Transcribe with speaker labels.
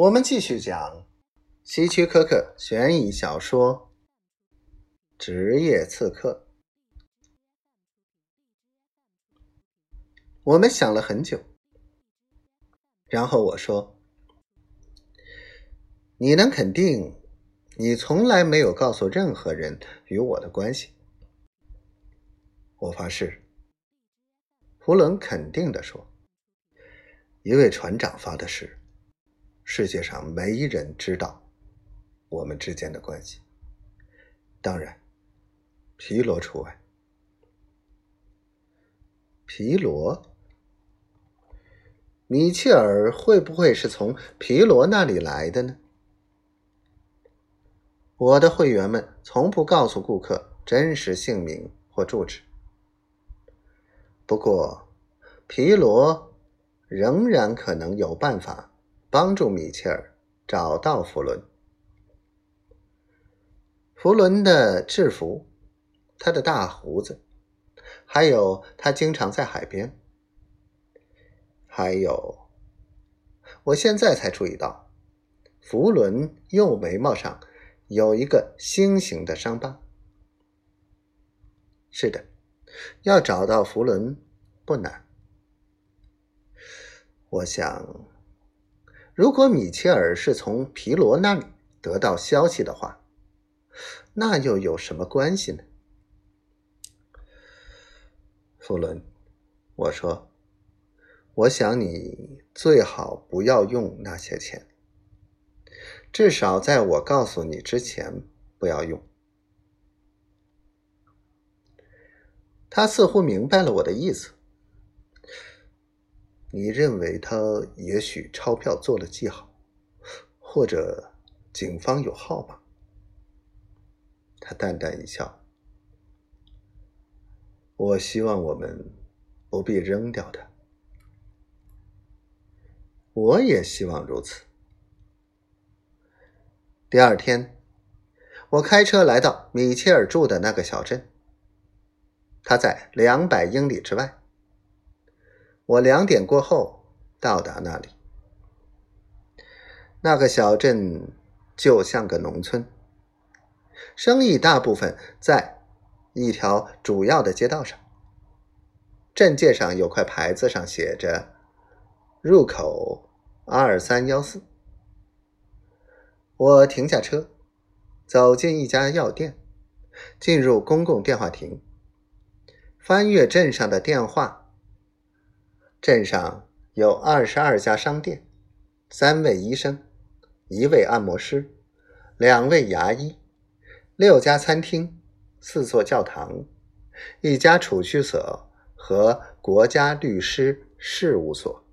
Speaker 1: 我们继续讲希区柯克悬疑小说《职业刺客》。我们想了很久，然后我说：“你能肯定你从来没有告诉任何人与我的关系？”我发誓。弗伦肯定地说：“一位船长发的誓。”世界上没人知道我们之间的关系，当然，皮罗除外。皮罗，米切尔会不会是从皮罗那里来的呢？我的会员们从不告诉顾客真实姓名或住址。不过，皮罗仍然可能有办法。帮助米切尔找到弗伦。弗伦的制服，他的大胡子，还有他经常在海边。还有，我现在才注意到，弗伦右眉毛上有一个星形的伤疤。是的，要找到弗伦不难。我想。如果米切尔是从皮罗那里得到消息的话，那又有什么关系呢？弗伦，我说，我想你最好不要用那些钱，至少在我告诉你之前不要用。他似乎明白了我的意思。你认为他也许钞票做了记号，或者警方有号码？他淡淡一笑。我希望我们不必扔掉它。我也希望如此。第二天，我开车来到米切尔住的那个小镇，他在两百英里之外。我两点过后到达那里。那个小镇就像个农村，生意大部分在一条主要的街道上。镇界上有块牌子，上写着“入口二三幺四”。我停下车，走进一家药店，进入公共电话亭，翻阅镇上的电话。镇上有二十二家商店，三位医生，一位按摩师，两位牙医，六家餐厅，四座教堂，一家储蓄所和国家律师事务所。